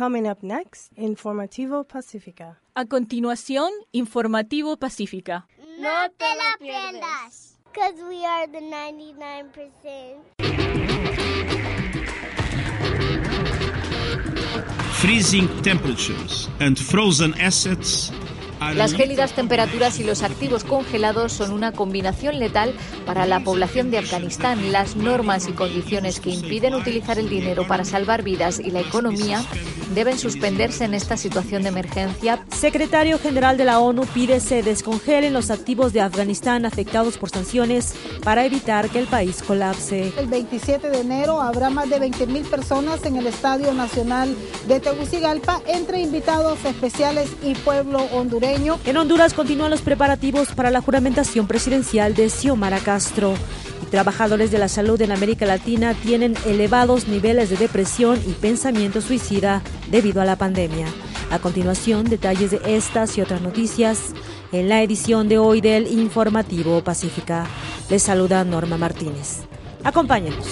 Coming up next, Informativo Pacífica. A continuación, Informativo Pacífica. No te la pierdas. Because we are the 99%. Freezing temperatures and frozen assets Las gélidas temperaturas y los activos congelados son una combinación letal para la población de Afganistán. Las normas y condiciones que impiden utilizar el dinero para salvar vidas y la economía deben suspenderse en esta situación de emergencia. Secretario General de la ONU pide se descongelen los activos de Afganistán afectados por sanciones para evitar que el país colapse. El 27 de enero habrá más de 20.000 personas en el Estadio Nacional de Tegucigalpa entre invitados especiales y pueblo hondureño en Honduras continúan los preparativos para la juramentación presidencial de Xiomara Castro. trabajadores de la salud en América Latina tienen elevados niveles de depresión y pensamiento suicida debido a la pandemia. A continuación, detalles de estas y otras noticias en la edición de hoy del Informativo Pacífica. Les saluda Norma Martínez. Acompáñenos.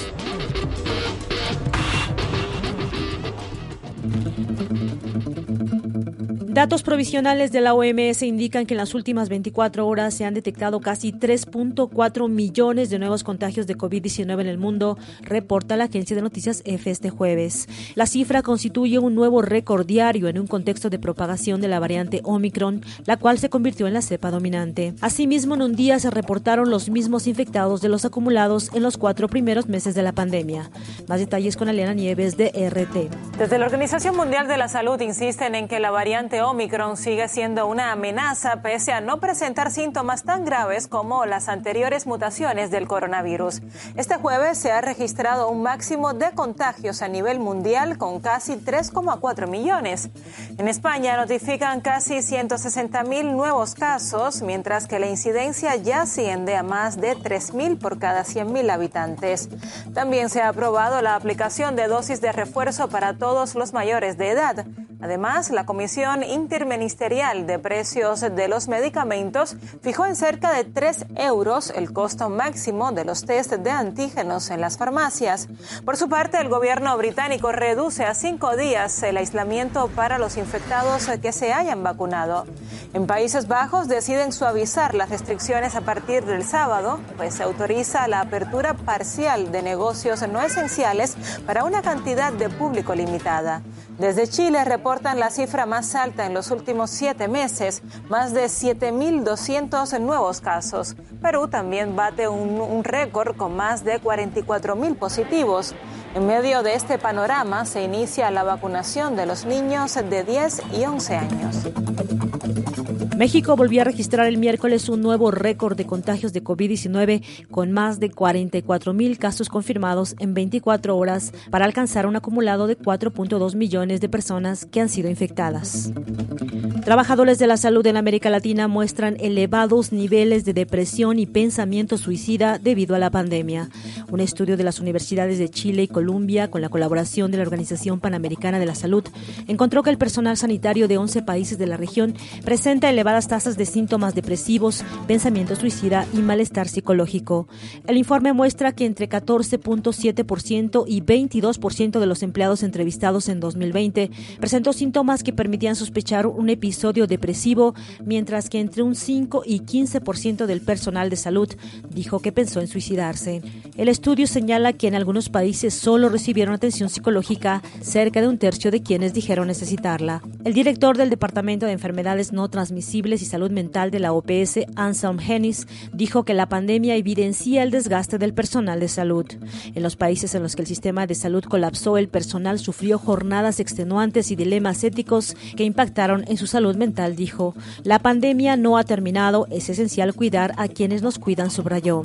Datos provisionales de la OMS indican que en las últimas 24 horas se han detectado casi 3.4 millones de nuevos contagios de COVID-19 en el mundo, reporta la agencia de noticias EFE este jueves. La cifra constituye un nuevo récord diario en un contexto de propagación de la variante Omicron, la cual se convirtió en la cepa dominante. Asimismo, en un día se reportaron los mismos infectados de los acumulados en los cuatro primeros meses de la pandemia. Más detalles con Elena Nieves de RT. Desde la Organización Mundial de la Salud insisten en que la variante Omicron sigue siendo una amenaza pese a no presentar síntomas tan graves como las anteriores mutaciones del coronavirus. Este jueves se ha registrado un máximo de contagios a nivel mundial con casi 3,4 millones. En España notifican casi 160 mil nuevos casos, mientras que la incidencia ya asciende a más de 3 mil por cada 100 mil habitantes. También se ha aprobado la aplicación de dosis de refuerzo para todos los mayores de edad. Además, la Comisión Interministerial de Precios de los Medicamentos fijó en cerca de 3 euros el costo máximo de los test de antígenos en las farmacias. Por su parte, el gobierno británico reduce a cinco días el aislamiento para los infectados que se hayan vacunado. En Países Bajos deciden suavizar las restricciones a partir del sábado, pues se autoriza la apertura parcial de negocios no esenciales para una cantidad de público limitada. Desde Chile reportan la cifra más alta en los últimos siete meses, más de 7.200 nuevos casos. Perú también bate un, récord con más de 44.000 positivos. En medio de este panorama se inicia la vacunación de los niños de 10 y 11 años. México volvió a registrar el miércoles un nuevo récord de contagios de COVID-19 con más de 44 mil casos confirmados en 24 horas para alcanzar un acumulado de 4.2 millones de personas que han sido infectadas. Trabajadores de la salud en América Latina muestran elevados niveles de depresión y pensamiento suicida debido a la pandemia. Un estudio de las universidades de Chile y Colombia, con la colaboración de la Organización Panamericana de la Salud, encontró que el personal sanitario de 11 países de la región presenta elevados tasas de síntomas depresivos, pensamiento suicida y malestar psicológico. El informe muestra que entre 14.7% y 22% de los empleados entrevistados en 2020 presentó síntomas que permitían sospechar un episodio depresivo, mientras que entre un 5 y 15% del personal de salud dijo que pensó en suicidarse. El estudio señala que en algunos países solo recibieron atención psicológica cerca de un tercio de quienes dijeron necesitarla. El director del Departamento de Enfermedades No Transmisibles y Salud Mental de la OPS, Anselm Hennis, dijo que la pandemia evidencia el desgaste del personal de salud. En los países en los que el sistema de salud colapsó, el personal sufrió jornadas extenuantes y dilemas éticos que impactaron en su salud mental, dijo. La pandemia no ha terminado, es esencial cuidar a quienes nos cuidan, subrayó.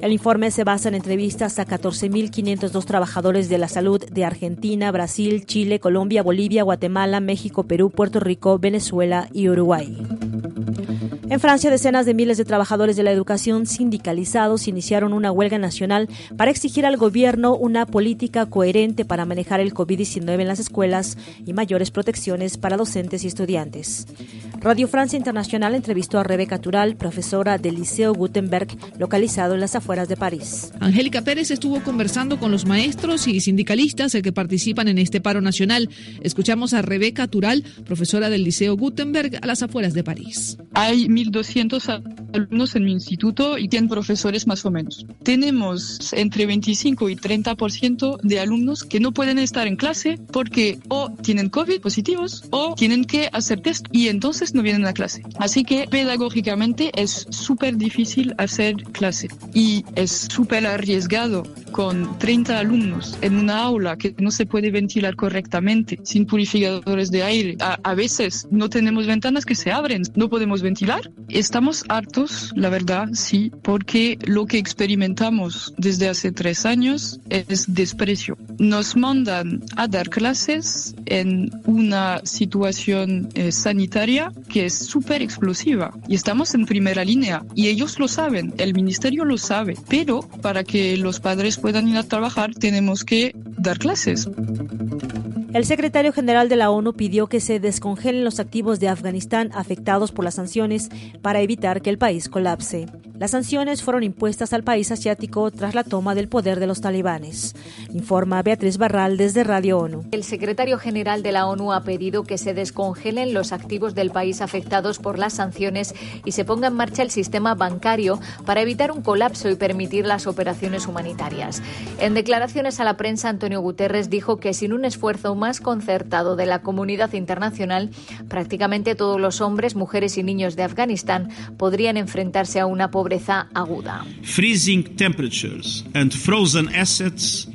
El informe se basa en entrevistas a 14.502 trabajadores de la salud de Argentina, Brasil, Chile, Colombia, Bolivia, Guatemala, México, Perú, Puerto Rico, Venezuela y Uruguay. En Francia, decenas de miles de trabajadores de la educación sindicalizados iniciaron una huelga nacional para exigir al gobierno una política coherente para manejar el COVID-19 en las escuelas y mayores protecciones para docentes y estudiantes. Radio Francia Internacional entrevistó a Rebeca Tural, profesora del Liceo Gutenberg, localizado en las afueras de París. Angélica Pérez estuvo conversando con los maestros y sindicalistas que participan en este paro nacional. Escuchamos a Rebeca Tural, profesora del Liceo Gutenberg, a las afueras de París. Hay 1.200 alumnos en mi instituto y 100 profesores más o menos. Tenemos entre 25 y 30% de alumnos que no pueden estar en clase porque o tienen COVID positivos o tienen que hacer test y entonces no vienen a clase. Así que pedagógicamente es súper difícil hacer clase y es súper arriesgado con 30 alumnos en una aula que no se puede ventilar correctamente, sin purificadores de aire. A, a veces no tenemos ventanas que se abren, no podemos ventilar. Estamos hartos, la verdad, sí, porque lo que experimentamos desde hace tres años es desprecio. Nos mandan a dar clases en una situación eh, sanitaria que es súper explosiva y estamos en primera línea y ellos lo saben, el ministerio lo sabe, pero para que los padres puedan ir a trabajar tenemos que dar clases. El secretario general de la ONU pidió que se descongelen los activos de Afganistán afectados por las sanciones para evitar que el país colapse. Las sanciones fueron impuestas al país asiático tras la toma del poder de los talibanes, informa Beatriz Barral desde Radio ONU. El secretario general de la ONU ha pedido que se descongelen los activos del país afectados por las sanciones y se ponga en marcha el sistema bancario para evitar un colapso y permitir las operaciones humanitarias. En declaraciones a la prensa, Antonio Guterres dijo que sin un esfuerzo más concertado de la comunidad internacional, prácticamente todos los hombres, mujeres y niños de Afganistán podrían enfrentarse a una pobreza aguda. Freezing temperatures and frozen assets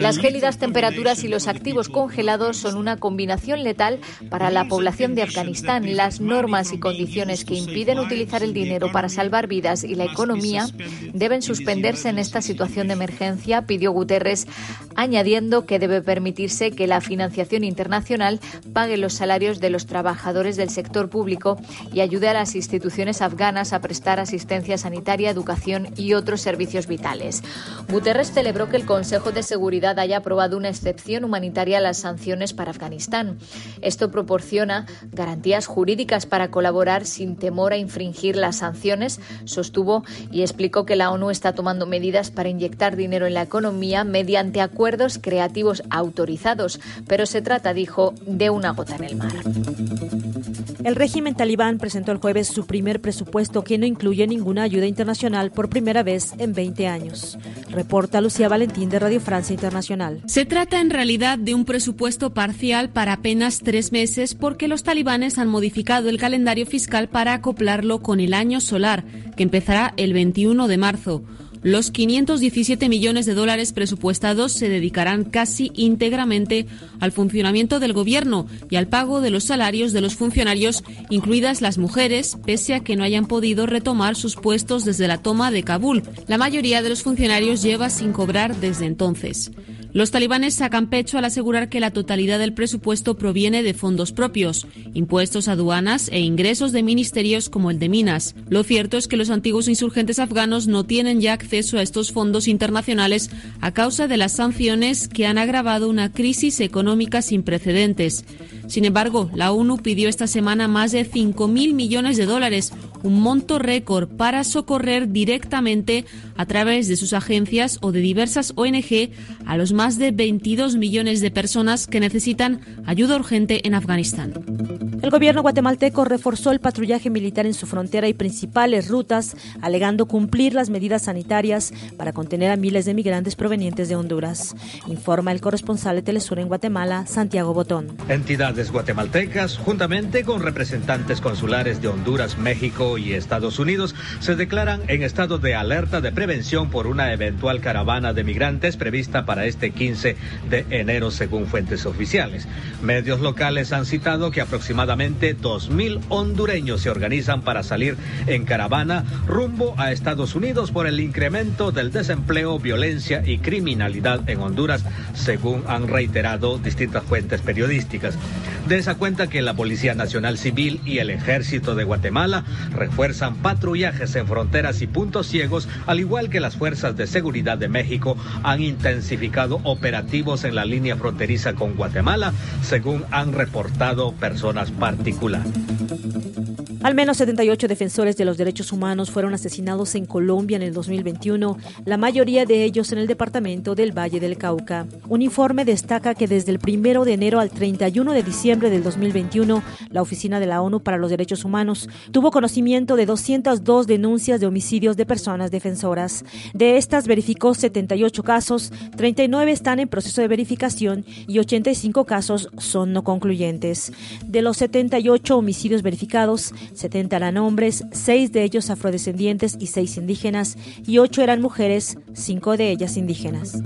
Las gélidas temperaturas y los activos congelados son una combinación letal para la población de Afganistán. Las normas y condiciones que impiden utilizar el dinero para salvar vidas y la economía deben suspenderse en esta situación de emergencia, pidió Guterres, añadiendo que debe permitirse que la financiación internacional pague los salarios de los trabajadores del sector público y ayude a las instituciones afganas a prestar asistencia sanitaria, educación y otros servicios vitales. Guterres celebró que el Consejo de Seguridad haya aprobado una excepción humanitaria a las sanciones para Afganistán. Esto proporciona garantías jurídicas para colaborar sin temor a infringir las sanciones, sostuvo y explicó que la ONU está tomando medidas para inyectar dinero en la economía mediante acuerdos creativos autorizados, pero se trata, dijo, de una gota en el mar. El régimen talibán presentó el jueves su primer presupuesto que no incluye ninguna ayuda internacional por primera vez en 20 años. Reporta Lucía Valentín de Radio Francia Internacional. Se trata en realidad de un presupuesto parcial para apenas tres meses porque los talibanes han modificado el calendario fiscal para acoplarlo con el año solar, que empezará el 21 de marzo. Los 517 millones de dólares presupuestados se dedicarán casi íntegramente al funcionamiento del gobierno y al pago de los salarios de los funcionarios, incluidas las mujeres, pese a que no hayan podido retomar sus puestos desde la toma de Kabul. La mayoría de los funcionarios lleva sin cobrar desde entonces. Los talibanes sacan pecho al asegurar que la totalidad del presupuesto proviene de fondos propios, impuestos, aduanas e ingresos de ministerios como el de Minas. Lo cierto es que los antiguos insurgentes afganos no tienen ya acceso a estos fondos internacionales a causa de las sanciones que han agravado una crisis económica sin precedentes. Sin embargo, la ONU pidió esta semana más de 5.000 millones de dólares, un monto récord para socorrer directamente a través de sus agencias o de diversas ONG a los más de 22 millones de personas que necesitan ayuda urgente en Afganistán. El gobierno guatemalteco reforzó el patrullaje militar en su frontera y principales rutas, alegando cumplir las medidas sanitarias para contener a miles de migrantes provenientes de Honduras. Informa el corresponsal de Telesur en Guatemala, Santiago Botón. Entidades guatemaltecas, juntamente con representantes consulares de Honduras, México y Estados Unidos, se declaran en estado de alerta de prevención por una eventual caravana de migrantes prevista para este 15 de enero, según fuentes oficiales. Medios locales han citado que aproximadamente 2.000 hondureños se organizan para salir en caravana rumbo a Estados Unidos por el incremento del desempleo, violencia y criminalidad en Honduras, según han reiterado distintas fuentes periodísticas. De esa cuenta que la Policía Nacional Civil y el Ejército de Guatemala refuerzan patrullajes en fronteras y puntos ciegos, al igual que las fuerzas de seguridad de México han intensificado operativos en la línea fronteriza con Guatemala, según han reportado personas particulares. Al menos 78 defensores de los derechos humanos fueron asesinados en Colombia en el 2021, la mayoría de ellos en el departamento del Valle del Cauca. Un informe destaca que desde el 1 de enero al 31 de diciembre del 2021, la Oficina de la ONU para los Derechos Humanos tuvo conocimiento de 202 denuncias de homicidios de personas defensoras. De estas verificó 78 casos, 39 están en proceso de verificación y 85 casos son no concluyentes. De los 78 homicidios verificados, 70 eran hombres, 6 de ellos afrodescendientes y 6 indígenas, y 8 eran mujeres, 5 de ellas indígenas.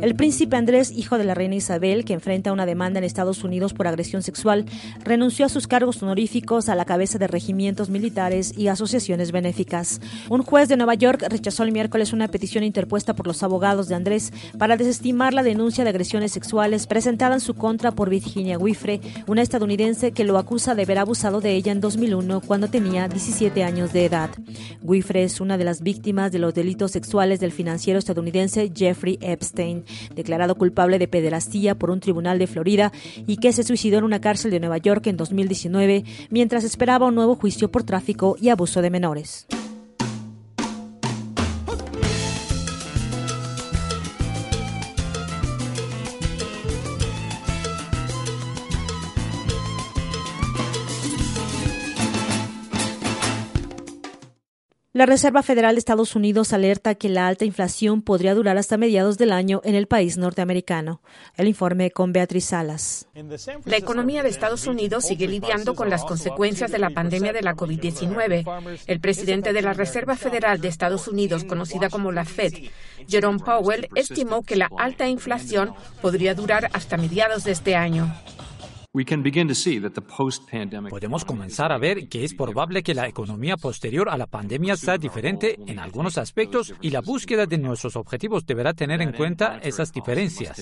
El príncipe Andrés, hijo de la reina Isabel, que enfrenta una demanda en Estados Unidos por agresión sexual, renunció a sus cargos honoríficos a la cabeza de regimientos militares y asociaciones benéficas. Un juez de Nueva York rechazó el miércoles una petición interpuesta por los abogados de Andrés para desestimar la denuncia de agresiones sexuales presentada en su contra por Virginia Wifre, una estadounidense que lo acusa de haber abusado de ella en 2001 cuando tenía 17 años de edad. Wifre es una de las víctimas de los delitos sexuales del financiero estadounidense Jeffrey Epstein declarado culpable de pederastía por un tribunal de Florida y que se suicidó en una cárcel de Nueva York en 2019 mientras esperaba un nuevo juicio por tráfico y abuso de menores. La Reserva Federal de Estados Unidos alerta que la alta inflación podría durar hasta mediados del año en el país norteamericano. El informe con Beatriz Salas. La economía de Estados Unidos sigue lidiando con las consecuencias de la pandemia de la COVID-19. El presidente de la Reserva Federal de Estados Unidos, conocida como la Fed, Jerome Powell, estimó que la alta inflación podría durar hasta mediados de este año. Podemos comenzar a ver que es probable que la economía posterior a la pandemia sea diferente en algunos aspectos y la búsqueda de nuestros objetivos deberá tener en cuenta esas diferencias.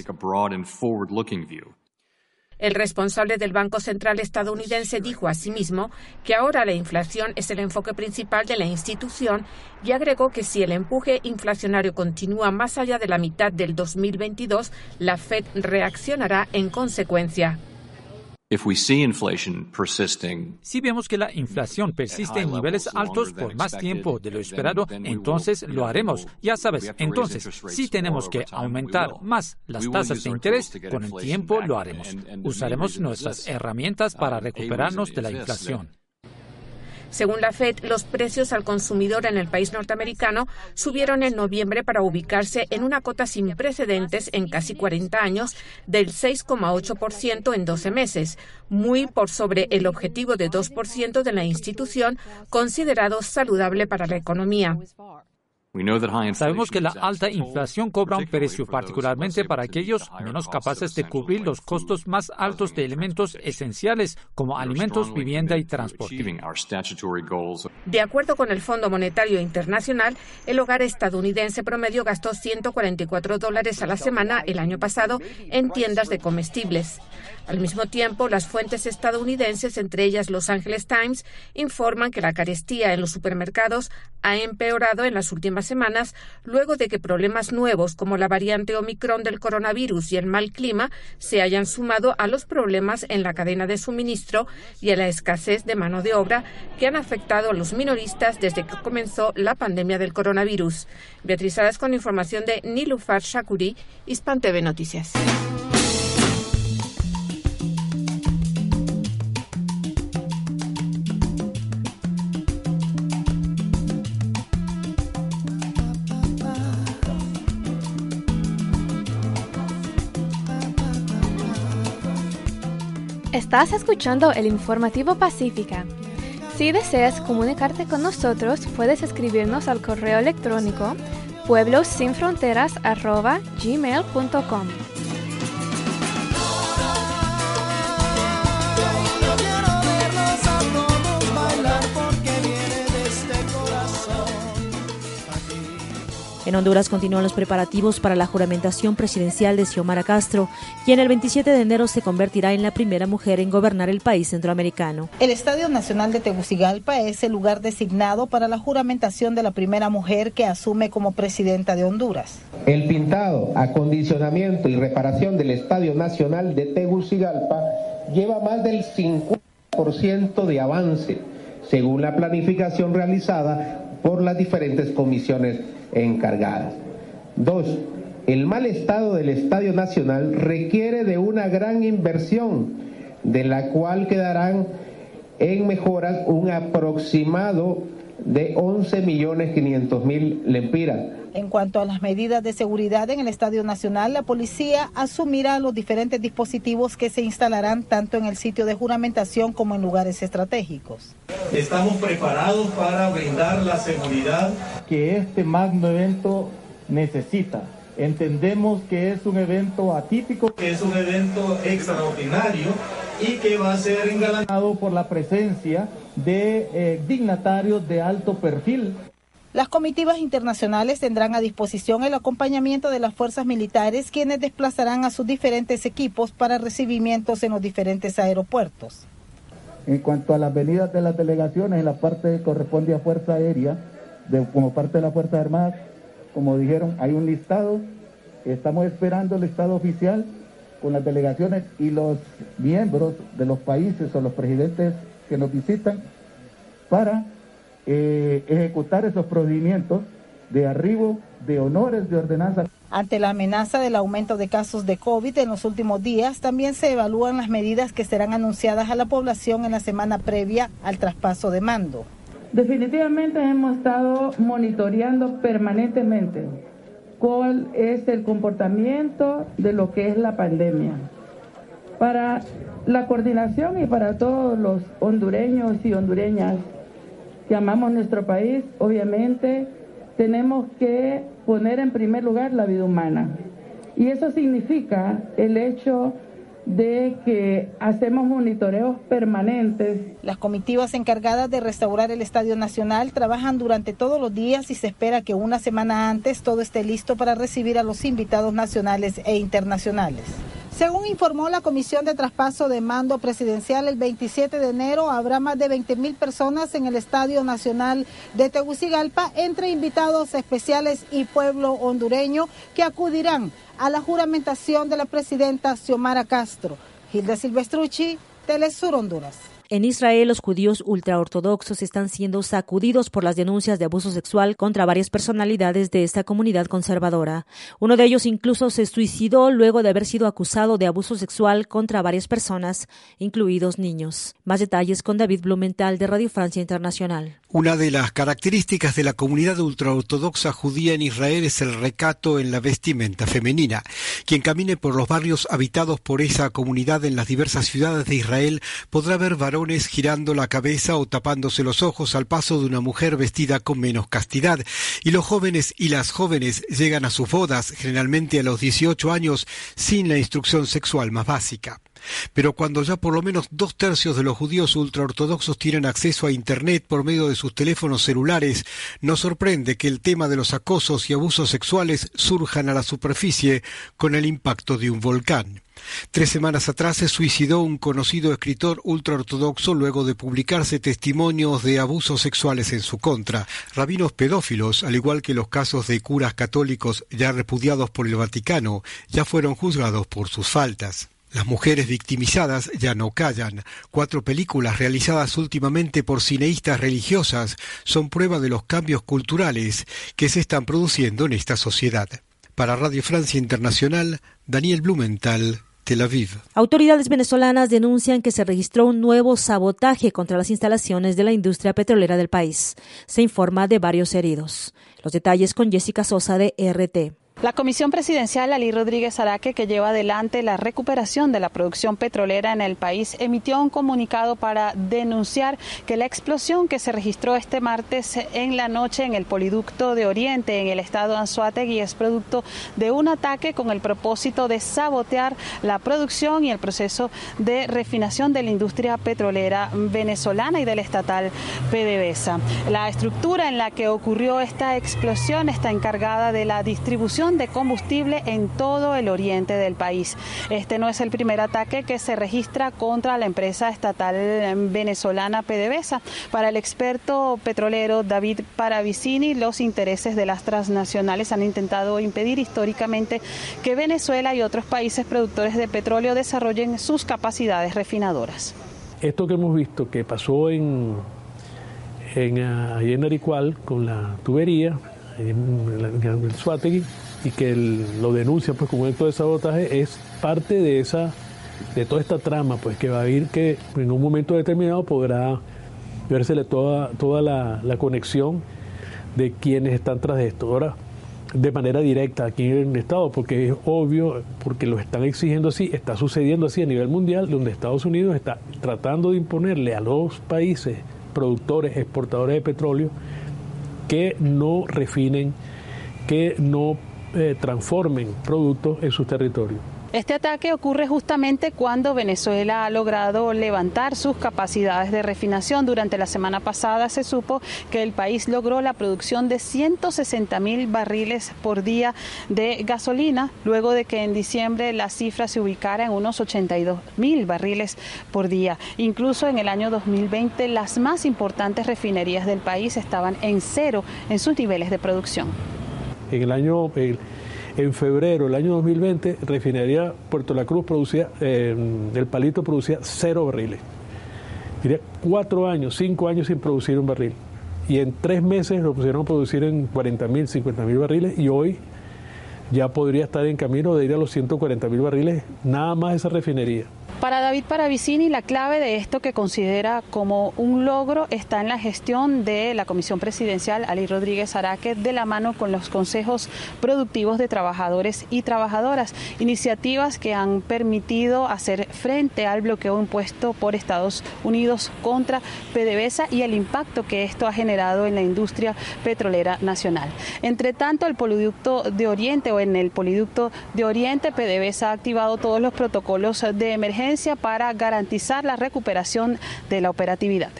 El responsable del Banco Central estadounidense dijo asimismo que ahora la inflación es el enfoque principal de la institución y agregó que si el empuje inflacionario continúa más allá de la mitad del 2022, la Fed reaccionará en consecuencia. Si vemos que la inflación persiste en niveles altos por más tiempo de lo esperado, entonces lo haremos. Ya sabes, entonces, si tenemos que aumentar más las tasas de interés, con el tiempo lo haremos. Usaremos nuestras herramientas para recuperarnos de la inflación. Según la Fed, los precios al consumidor en el país norteamericano subieron en noviembre para ubicarse en una cota sin precedentes en casi 40 años del 6,8% en 12 meses, muy por sobre el objetivo de 2% de la institución considerado saludable para la economía. Sabemos que la alta inflación cobra un precio particularmente para aquellos menos capaces de cubrir los costos más altos de elementos esenciales como alimentos, vivienda y transporte. De acuerdo con el Fondo Monetario Internacional, el hogar estadounidense promedio gastó 144 dólares a la semana el año pasado en tiendas de comestibles. Al mismo tiempo, las fuentes estadounidenses, entre ellas Los Angeles Times, informan que la carestía en los supermercados ha empeorado en las últimas semanas luego de que problemas nuevos como la variante Omicron del coronavirus y el mal clima se hayan sumado a los problemas en la cadena de suministro y a la escasez de mano de obra que han afectado a los minoristas desde que comenzó la pandemia del coronavirus. Beatriz con información de Nilufar Shakuri, Hispan TV Noticias. Estás escuchando el informativo Pacífica. Si deseas comunicarte con nosotros, puedes escribirnos al correo electrónico pueblosinfronteras@gmail.com. En Honduras continúan los preparativos para la juramentación presidencial de Xiomara Castro, quien el 27 de enero se convertirá en la primera mujer en gobernar el país centroamericano. El Estadio Nacional de Tegucigalpa es el lugar designado para la juramentación de la primera mujer que asume como presidenta de Honduras. El pintado, acondicionamiento y reparación del Estadio Nacional de Tegucigalpa lleva más del 50% de avance, según la planificación realizada por las diferentes comisiones encargadas. Dos, el mal estado del Estadio Nacional requiere de una gran inversión, de la cual quedarán en mejoras un aproximado de 11 millones 500 mil lempiras. En cuanto a las medidas de seguridad en el Estadio Nacional, la policía asumirá los diferentes dispositivos que se instalarán tanto en el sitio de juramentación como en lugares estratégicos. Estamos preparados para brindar la seguridad que este magno evento necesita. Entendemos que es un evento atípico, que es un evento extraordinario y que va a ser engalanado por la presencia de eh, dignatarios de alto perfil. Las comitivas internacionales tendrán a disposición el acompañamiento de las fuerzas militares, quienes desplazarán a sus diferentes equipos para recibimientos en los diferentes aeropuertos. En cuanto a las venidas de las delegaciones, en la parte que corresponde a Fuerza Aérea, como parte de la Fuerza Armada, como dijeron, hay un listado, estamos esperando el estado oficial con las delegaciones y los miembros de los países o los presidentes que nos visitan para eh, ejecutar esos procedimientos de arribo de honores de ordenanza. Ante la amenaza del aumento de casos de COVID en los últimos días, también se evalúan las medidas que serán anunciadas a la población en la semana previa al traspaso de mando. Definitivamente hemos estado monitoreando permanentemente cuál es el comportamiento de lo que es la pandemia. Para la coordinación y para todos los hondureños y hondureñas que amamos nuestro país, obviamente tenemos que poner en primer lugar la vida humana. Y eso significa el hecho de que hacemos monitoreos permanentes. Las comitivas encargadas de restaurar el Estadio Nacional trabajan durante todos los días y se espera que una semana antes todo esté listo para recibir a los invitados nacionales e internacionales. Según informó la Comisión de Traspaso de Mando Presidencial, el 27 de enero habrá más de 20 mil personas en el Estadio Nacional de Tegucigalpa, entre invitados especiales y pueblo hondureño que acudirán a la juramentación de la presidenta Xiomara Castro. Hilda Silvestrucci, Telesur Honduras. En Israel, los judíos ultraortodoxos están siendo sacudidos por las denuncias de abuso sexual contra varias personalidades de esta comunidad conservadora. Uno de ellos incluso se suicidó luego de haber sido acusado de abuso sexual contra varias personas, incluidos niños. Más detalles con David Blumenthal de Radio Francia Internacional. Una de las características de la comunidad ultraortodoxa judía en Israel es el recato en la vestimenta femenina. Quien camine por los barrios habitados por esa comunidad en las diversas ciudades de Israel podrá ver varones girando la cabeza o tapándose los ojos al paso de una mujer vestida con menos castidad. Y los jóvenes y las jóvenes llegan a sus bodas, generalmente a los 18 años, sin la instrucción sexual más básica. Pero cuando ya por lo menos dos tercios de los judíos ultraortodoxos tienen acceso a Internet por medio de sus teléfonos celulares, nos sorprende que el tema de los acosos y abusos sexuales surjan a la superficie con el impacto de un volcán. Tres semanas atrás se suicidó un conocido escritor ultraortodoxo luego de publicarse testimonios de abusos sexuales en su contra. Rabinos pedófilos, al igual que los casos de curas católicos ya repudiados por el Vaticano, ya fueron juzgados por sus faltas. Las mujeres victimizadas ya no callan. Cuatro películas realizadas últimamente por cineístas religiosas son prueba de los cambios culturales que se están produciendo en esta sociedad. Para Radio Francia Internacional, Daniel Blumenthal, Tel Aviv. Autoridades venezolanas denuncian que se registró un nuevo sabotaje contra las instalaciones de la industria petrolera del país. Se informa de varios heridos. Los detalles con Jessica Sosa de RT. La Comisión Presidencial Ali Rodríguez Araque, que lleva adelante la recuperación de la producción petrolera en el país, emitió un comunicado para denunciar que la explosión que se registró este martes en la noche en el poliducto de Oriente, en el estado Anzuategui, es producto de un ataque con el propósito de sabotear la producción y el proceso de refinación de la industria petrolera venezolana y del estatal PDVSA. La estructura en la que ocurrió esta explosión está encargada de la distribución de combustible en todo el oriente del país. Este no es el primer ataque que se registra contra la empresa estatal venezolana PDVSA. Para el experto petrolero David Paravicini, los intereses de las transnacionales han intentado impedir históricamente que Venezuela y otros países productores de petróleo desarrollen sus capacidades refinadoras. Esto que hemos visto que pasó en, en, en Aricual con la tubería, en el Suátegui, y que lo denuncia pues como acto de sabotaje es parte de esa de toda esta trama pues que va a ir que en un momento determinado podrá versele toda toda la, conexión de quienes están tras esto. Ahora de manera directa aquí en el Estado, porque es obvio, porque lo están exigiendo así, está sucediendo así a nivel mundial, donde Estados Unidos está tratando de imponerle a los países productores, exportadores de petróleo, que no refinen, que no eh, transformen productos en sus territorios. Este ataque ocurre justamente cuando Venezuela ha logrado levantar sus capacidades de refinación. Durante la semana pasada se supo que el país logró la producción de 160 mil barriles por día de gasolina, luego de que en diciembre la cifra se ubicara en unos 82 mil barriles por día. Incluso en el año 2020 las más importantes refinerías del país estaban en cero en sus niveles de producción. En el año, en febrero del año 2020, refinería Puerto La Cruz producía, el palito producía cero barriles. Diría cuatro años, cinco años sin producir un barril. Y en tres meses lo pusieron a producir en 40 mil, 50 mil barriles y hoy ya podría estar en camino de ir a los 140 mil barriles, nada más esa refinería. Para David Paravicini, la clave de esto que considera como un logro está en la gestión de la Comisión Presidencial Ali Rodríguez Araque de la mano con los consejos productivos de trabajadores y trabajadoras, iniciativas que han permitido hacer frente al bloqueo impuesto por Estados Unidos contra PDVSA y el impacto que esto ha generado en la industria petrolera nacional. Entre tanto, el poliducto de Oriente o en el poliducto de Oriente, PDVSA ha activado todos los protocolos de emergencia para garantizar la recuperación de la operatividad.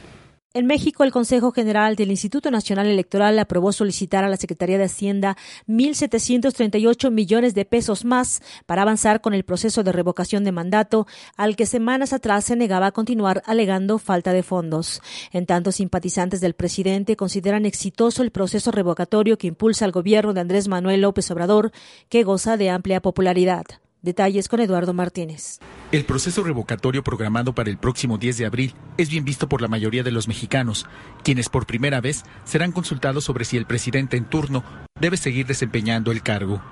En México, el Consejo General del Instituto Nacional Electoral aprobó solicitar a la Secretaría de Hacienda 1.738 millones de pesos más para avanzar con el proceso de revocación de mandato, al que semanas atrás se negaba a continuar alegando falta de fondos. En tanto, simpatizantes del presidente consideran exitoso el proceso revocatorio que impulsa el gobierno de Andrés Manuel López Obrador, que goza de amplia popularidad. Detalles con Eduardo Martínez. El proceso revocatorio programado para el próximo 10 de abril es bien visto por la mayoría de los mexicanos, quienes por primera vez serán consultados sobre si el presidente en turno debe seguir desempeñando el cargo.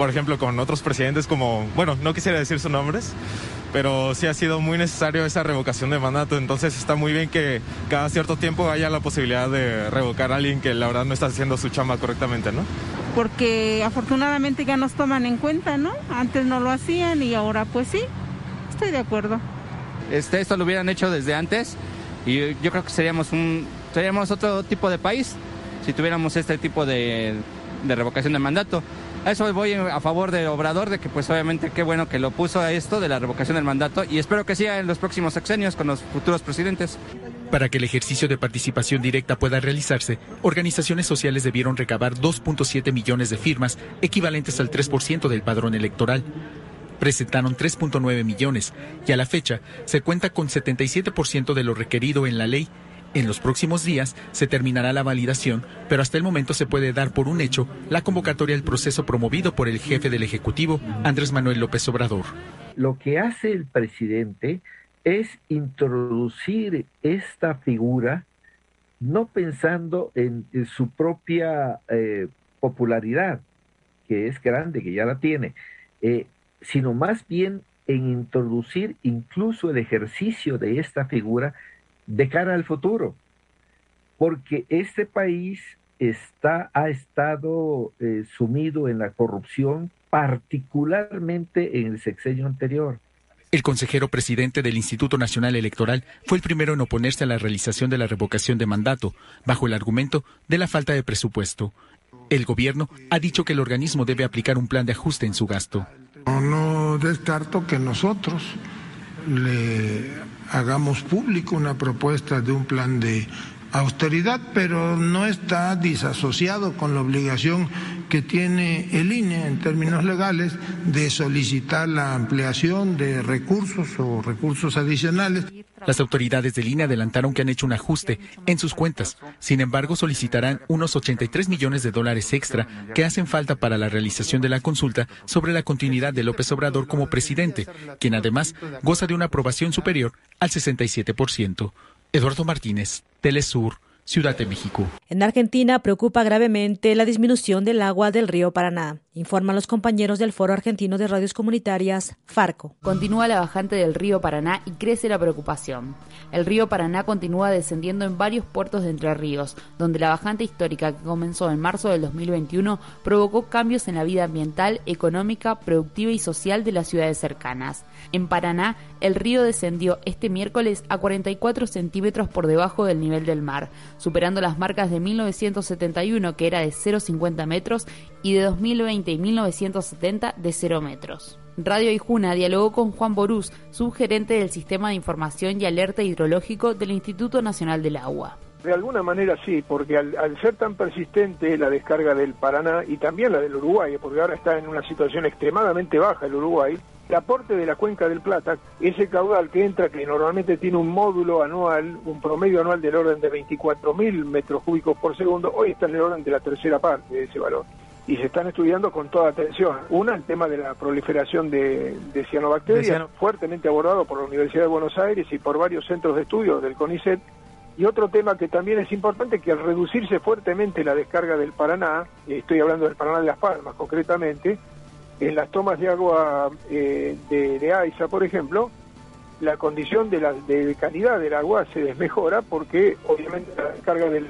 Por ejemplo, con otros presidentes como, bueno, no quisiera decir sus nombres, pero sí ha sido muy necesario esa revocación de mandato, entonces está muy bien que cada cierto tiempo haya la posibilidad de revocar a alguien que la verdad no está haciendo su chamba correctamente, ¿no? Porque afortunadamente ya nos toman en cuenta, ¿no? Antes no lo hacían y ahora pues sí, estoy de acuerdo. Este, esto lo hubieran hecho desde antes y yo creo que seríamos un seríamos otro tipo de país si tuviéramos este tipo de, de revocación de mandato. A eso voy a favor de Obrador, de que pues obviamente qué bueno que lo puso a esto de la revocación del mandato y espero que siga en los próximos sexenios con los futuros presidentes. Para que el ejercicio de participación directa pueda realizarse, organizaciones sociales debieron recabar 2.7 millones de firmas, equivalentes al 3% del padrón electoral. Presentaron 3.9 millones y a la fecha se cuenta con 77% de lo requerido en la ley en los próximos días se terminará la validación, pero hasta el momento se puede dar por un hecho la convocatoria al proceso promovido por el jefe del Ejecutivo, Andrés Manuel López Obrador. Lo que hace el presidente es introducir esta figura no pensando en, su propia eh, popularidad, que es grande, que ya la tiene, eh, sino más bien en introducir incluso el ejercicio de esta figura de cara al futuro, porque este país está, ha estado eh, sumido en la corrupción, particularmente en el sexenio anterior. El consejero presidente del Instituto Nacional Electoral fue el primero en oponerse a la realización de la revocación de mandato, bajo el argumento de la falta de presupuesto. El gobierno ha dicho que el organismo debe aplicar un plan de ajuste en su gasto. No, descarto que nosotros le hagamos público una propuesta de un plan de austeridad, pero no está disasociado con la obligación que tiene el INE en términos legales de solicitar la ampliación de recursos o recursos adicionales. Las autoridades del INE adelantaron que han hecho un ajuste en sus cuentas. Sin embargo, solicitarán unos 83 millones de dólares extra que hacen falta para la realización de la consulta sobre la continuidad de López Obrador como presidente, quien además goza de una aprobación superior al 67%. Eduardo Martínez, Telesur, Ciudad de México. En Argentina preocupa gravemente la disminución del agua del río Paraná, informan los compañeros del Foro Argentino de Radios Comunitarias, Farco. Continúa la bajante del río Paraná y crece la preocupación. El río Paraná continúa descendiendo en varios puertos de Entre Ríos, donde la bajante histórica que comenzó en marzo del 2021 provocó cambios en la vida ambiental, económica, productiva y social de las ciudades cercanas. En Paraná, el río descendió este miércoles a 44 centímetros por debajo del nivel del mar, superando las marcas de 1971 que era de 0,50 metros y de 2020 y 1970 de 0 metros. Radio Ijuna dialogó con Juan Borús, subgerente del Sistema de Información y Alerta Hidrológico del Instituto Nacional del Agua. De alguna manera sí, porque al, ser tan persistente la descarga del Paraná y también la del Uruguay, porque ahora está en una situación extremadamente baja el Uruguay, el aporte de la cuenca del Plata, ese caudal que entra, que normalmente tiene un módulo anual, un promedio anual del orden de 24.000 metros cúbicos por segundo, hoy está en el orden de la tercera parte de ese valor. Y se están estudiando con toda atención. Una, el tema de la proliferación de, cianobacterias, fuertemente abordado por la Universidad de Buenos Aires y por varios centros de estudio del CONICET. Y otro tema que también es importante, que al reducirse fuertemente la descarga del Paraná, estoy hablando del Paraná de Las Palmas concretamente, en las tomas de agua eh, de, de, AISA, por ejemplo, la condición de, la, de calidad del agua se desmejora porque obviamente la descarga del,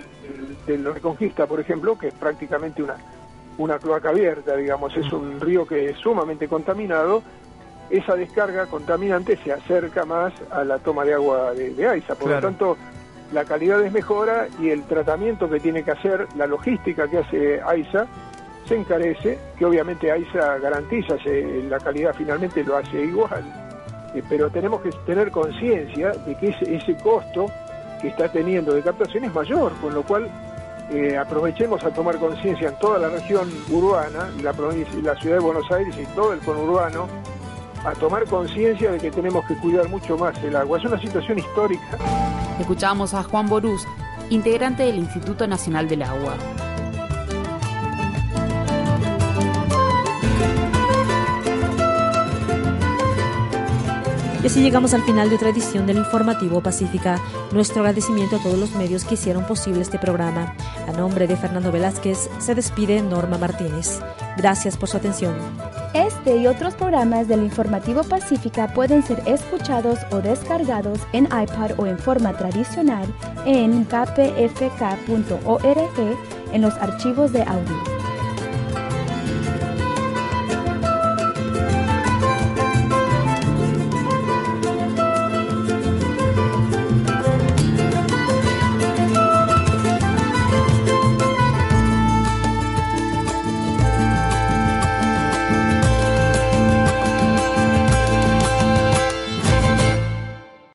del, Reconquista, por ejemplo, que es prácticamente una, una cloaca abierta, digamos, es un río que es sumamente contaminado, esa descarga contaminante se acerca más a la toma de agua de, de AISA, por lo tanto la calidad desmejora y el tratamiento que tiene que hacer, la logística que hace AISA, se encarece, que obviamente AISA garantiza, la calidad finalmente lo hace igual, eh, pero tenemos que tener conciencia de que ese, ese, costo que está teniendo de captación es mayor, con lo cual eh, aprovechemos a tomar conciencia en toda la región urbana, la, la ciudad de Buenos Aires y todo el conurbano, a tomar conciencia de que tenemos que cuidar mucho más el agua. Es una situación histórica. Escuchamos a Juan Borús, integrante del Instituto Nacional del Agua. Y así llegamos al final de otra edición del Informativo Pacífica. Nuestro agradecimiento a todos los medios que hicieron posible este programa. A nombre de Fernando Velázquez, se despide Norma Martínez. Gracias por su atención. Este y otros programas del Informativo Pacífica pueden ser escuchados o descargados en iPad o en forma tradicional en kpfk.org en los archivos de audio.